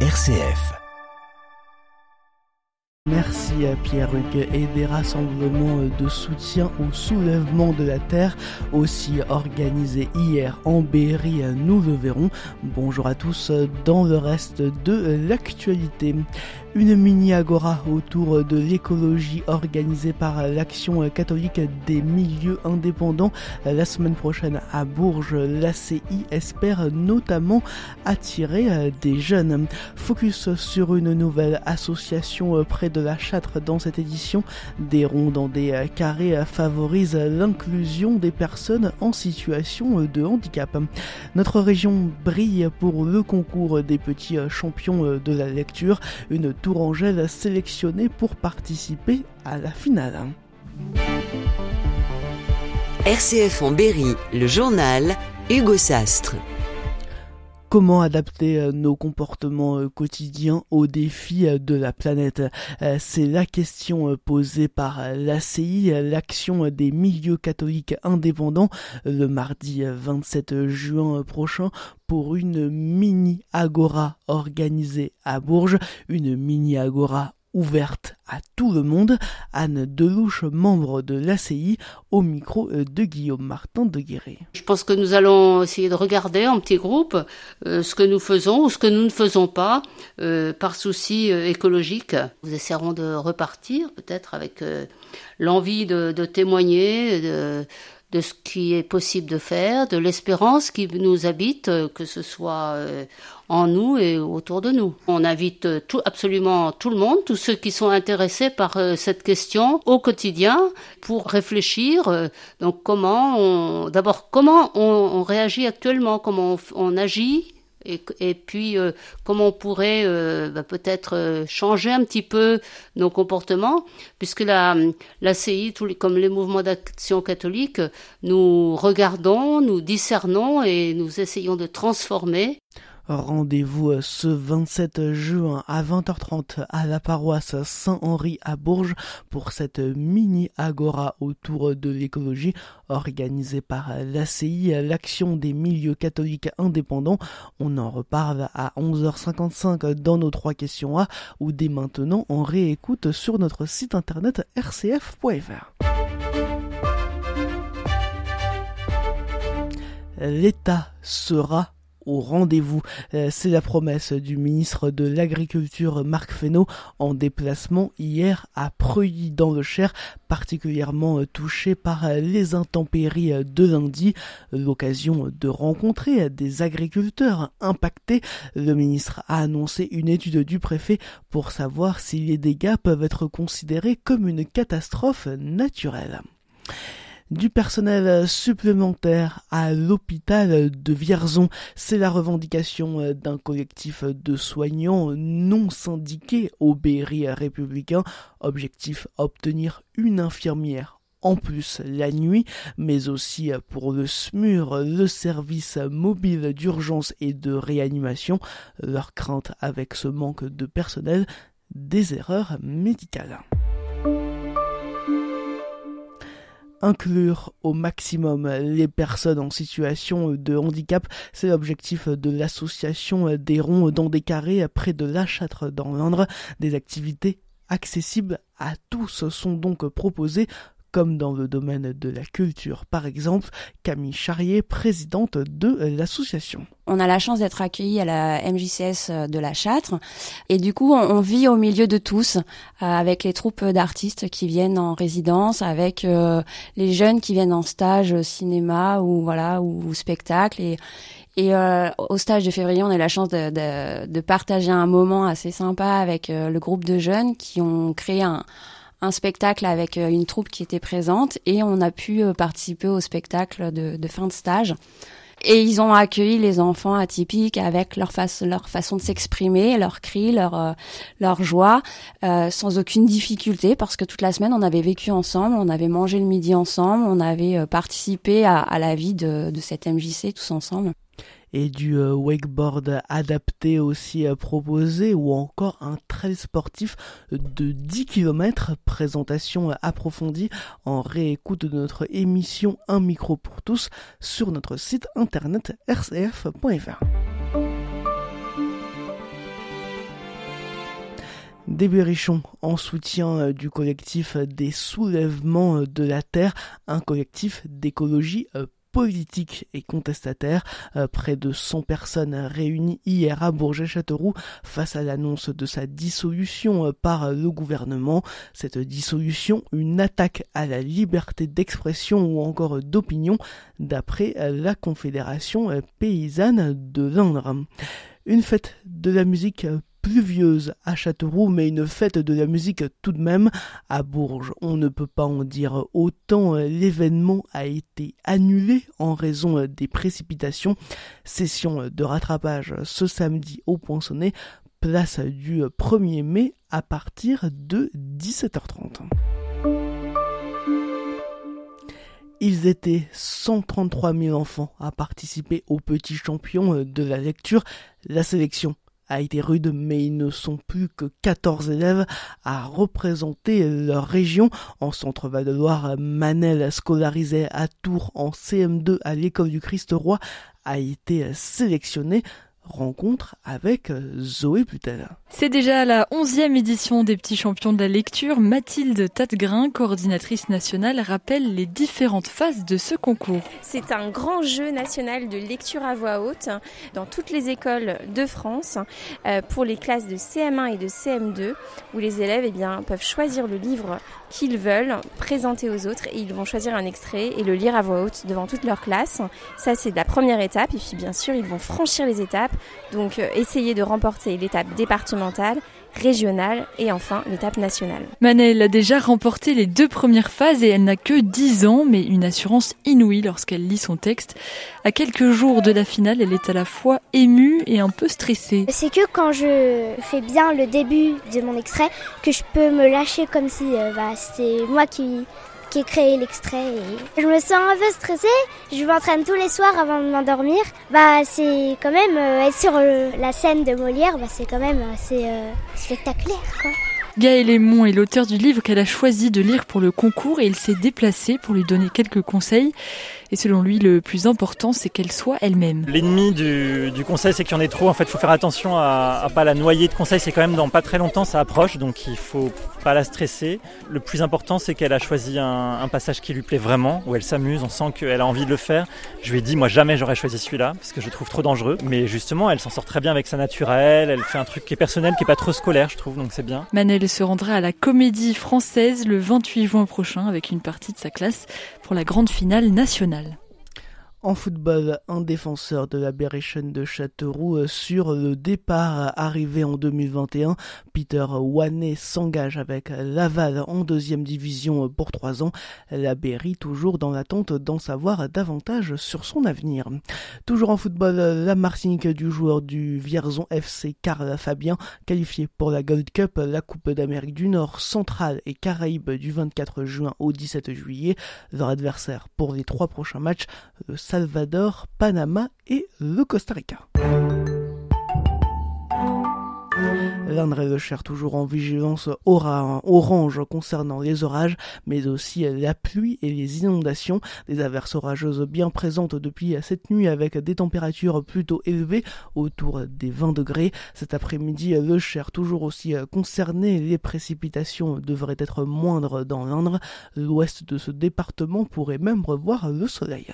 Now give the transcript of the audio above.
RCF. Merci à Pierre Hugues et des rassemblements de soutien au soulèvement de la terre, aussi organisés hier en Berry, nous le verrons. Bonjour à tous dans le reste de l'actualité. Une mini-agora autour de l'écologie organisée par l'Action catholique des milieux indépendants la semaine prochaine à Bourges. L'ACI espère notamment attirer des jeunes. Focus sur une nouvelle association près de la Châtre dans cette édition. Des ronds dans des carrés favorisent l'inclusion des personnes en situation de handicap. Notre région brille pour le concours des petits champions de la lecture. Une Tourangelle sélectionné pour participer à la finale. RCF en Berry, le journal Hugo Sastre. Comment adapter nos comportements quotidiens aux défis de la planète. C'est la question posée par l'ACI, l'action des milieux catholiques indépendants, le mardi 27 juin prochain pour une mini agora organisée à Bourges, une mini agora ouverte à tout le monde. Anne Delouche, membre de l'ACI, au micro de Guillaume Martin de Guéret. Je pense que nous allons essayer de regarder en petits groupes euh, ce que nous faisons ou ce que nous ne faisons pas euh, par souci euh, écologique. Nous essaierons de repartir peut-être avec l'envie de, de, témoigner, de, de ce qui est possible de faire, de l'espérance qui nous habite, que ce soit en nous et autour de nous. On invite tout, absolument tout le monde, tous ceux qui sont intéressés par cette question au quotidien pour réfléchir. donc comment d'abord comment on, réagit actuellement, comment on agit et, puis euh, comment on pourrait euh, bah, peut-être euh, changer un petit peu nos comportements, puisque la, la CI, comme les mouvements d'action catholique, nous regardons, nous discernons et nous essayons de transformer. Rendez-vous ce 27 juin à 20h30 à la paroisse Saint-Henri à Bourges pour cette mini agora autour de l'écologie organisée par l'ACI, l'action des milieux catholiques indépendants. On en reparle à 11h55 dans nos trois questions A ou dès maintenant on réécoute sur notre site internet rcf.fr. L'État sera au rendez-vous. C'est la promesse du ministre de l'Agriculture Marc Fesneau en déplacement hier à Preuilly dans le Cher, particulièrement touché par les intempéries de lundi. L'occasion de rencontrer des agriculteurs impactés. Le ministre a annoncé une étude du préfet pour savoir si les dégâts peuvent être considérés comme une catastrophe naturelle du personnel supplémentaire à l'hôpital de Vierzon. C'est la revendication d'un collectif de soignants non syndiqués au Berry républicain. Objectif obtenir une infirmière en plus la nuit, mais aussi pour le SMUR, le service mobile d'urgence et de réanimation. Leur crainte avec ce manque de personnel, des erreurs médicales inclure au maximum les personnes en situation de handicap. C'est l'objectif de l'association des ronds dans des carrés près de La Châtre dans l'Indre. Des activités accessibles à tous sont donc proposées comme dans le domaine de la culture par exemple. Camille Charrier, présidente de l'association. On a la chance d'être accueillis à la MJCS de la Châtre et du coup on, vit au milieu de tous euh, avec les troupes d'artistes qui viennent en résidence, avec euh, les jeunes qui viennent en stage cinéma ou voilà ou, spectacle et euh, au stage de février, on a la chance de partager un moment assez sympa avec le groupe de jeunes qui ont créé un, un spectacle avec euh, une troupe qui était présente et on a pu euh, participer au spectacle de, de fin de stage. Et ils ont accueilli les enfants atypiques avec leur, leur façon de s'exprimer, leurs cris, leur, euh, leur joie, euh, sans aucune difficulté, parce que toute la semaine, on avait vécu ensemble, on avait mangé le midi ensemble, on avait participé à, à la vie de, de cette MJC tous ensemble et du euh, wakeboard adapté aussi euh, proposé ou encore un trail sportif de 10 km présentation approfondie en réécoute de notre émission Un micro pour tous sur notre site internet rcf.fr. Des berrichons en soutien du collectif des soulèvements de la terre, un collectif d'écologie politique et contestataire. Euh, près de 100 personnes réunies hier à Bourget-Châteauroux face à l'annonce de sa dissolution euh, par le gouvernement. Cette dissolution, une attaque à la liberté d'expression ou encore d'opinion d'après la Confédération paysanne de l'Indre. Une fête de la musique pluvieuse à Châteauroux, mais une fête de la musique tout de même à Bourges. On ne peut pas en dire autant. L'événement a été annulé en raison des précipitations. Session de rattrapage ce samedi au Poinçonnet, place du 1er mai à partir de 17h30. Ils étaient 133 000 enfants à participer au petit champion de la lecture. La sélection a été rude, mais ils ne sont plus que 14 élèves à représenter leur région. En Centre-Val de Loire, Manel, scolarisé à Tours en CM2 à l'école du Christ-Roi, a été sélectionné rencontre avec euh, Zoé Putel. C'est déjà la onzième édition des petits champions de la lecture. Mathilde Tatgrin, coordinatrice nationale, rappelle les différentes phases de ce concours. C'est un grand jeu national de lecture à voix haute dans toutes les écoles de France euh, pour les classes de CM1 et de CM2 où les élèves eh bien, peuvent choisir le livre qu'ils veulent présenter aux autres et ils vont choisir un extrait et le lire à voix haute devant toute leur classe. Ça c'est la première étape et puis bien sûr ils vont franchir les étapes, donc euh, essayer de remporter l'étape départementale, régionale et enfin l'étape nationale. Manel a déjà remporté les deux premières phases et elle n'a que 10 ans, mais une assurance inouïe lorsqu'elle lit son texte. À quelques jours de la finale, elle est à la fois émue et un peu stressée. C'est que quand je fais bien le début de mon extrait, que je peux me lâcher comme si euh, bah, c'était moi qui créé l'extrait. Je me sens un peu stressée. Je m'entraîne tous les soirs avant de m'endormir. Bah, c'est quand même euh, être sur euh, la scène de Molière, bah, c'est quand même assez euh, spectaculaire. Quoi. Gaël Aymon est l'auteur du livre qu'elle a choisi de lire pour le concours et il s'est déplacé pour lui donner quelques conseils. Et selon lui, le plus important, c'est qu'elle soit elle-même. L'ennemi du, conseil, c'est qu'il y en ait trop. En fait, il faut faire attention à, à pas la noyer de conseils. C'est quand même dans pas très longtemps, ça approche, donc il faut pas la stresser. Le plus important, c'est qu'elle a choisi un, passage qui lui plaît vraiment, où elle s'amuse, on sent qu'elle a envie de le faire. Je lui ai dit, moi jamais j'aurais choisi celui-là, parce que je le trouve trop dangereux. Mais justement, elle s'en sort très bien avec sa nature à elle. Elle fait un truc qui est personnel, qui est pas trop scolaire, je trouve, donc c'est bien. Manel se rendra à la Comédie Française le 28 juin prochain avec une partie de sa classe pour la grande finale nationale. En football, un défenseur de la Berrichen de Châteauroux euh, sur le départ arrivé en 2021. Peter Wanet s'engage avec Laval en deuxième division pour trois ans. La Berry toujours dans l'attente d'en savoir davantage sur son avenir. Toujours en football, la Martinique du joueur du Vierzon FC Carl Fabien qualifié pour la Gold Cup, la Coupe d'Amérique du Nord, Centrale et Caraïbes du 24 juin au 17 juillet. Leur adversaire pour les trois prochains matchs, le Salvador, Panama et le Costa Rica. L'Indre et le Cher toujours en vigilance orange concernant les orages, mais aussi la pluie et les inondations. Des averses orageuses bien présentes depuis cette nuit avec des températures plutôt élevées, autour des 20 degrés. Cet après-midi, le Cher toujours aussi concerné. Les précipitations devraient être moindres dans l'Indre. L'ouest de ce département pourrait même revoir le soleil.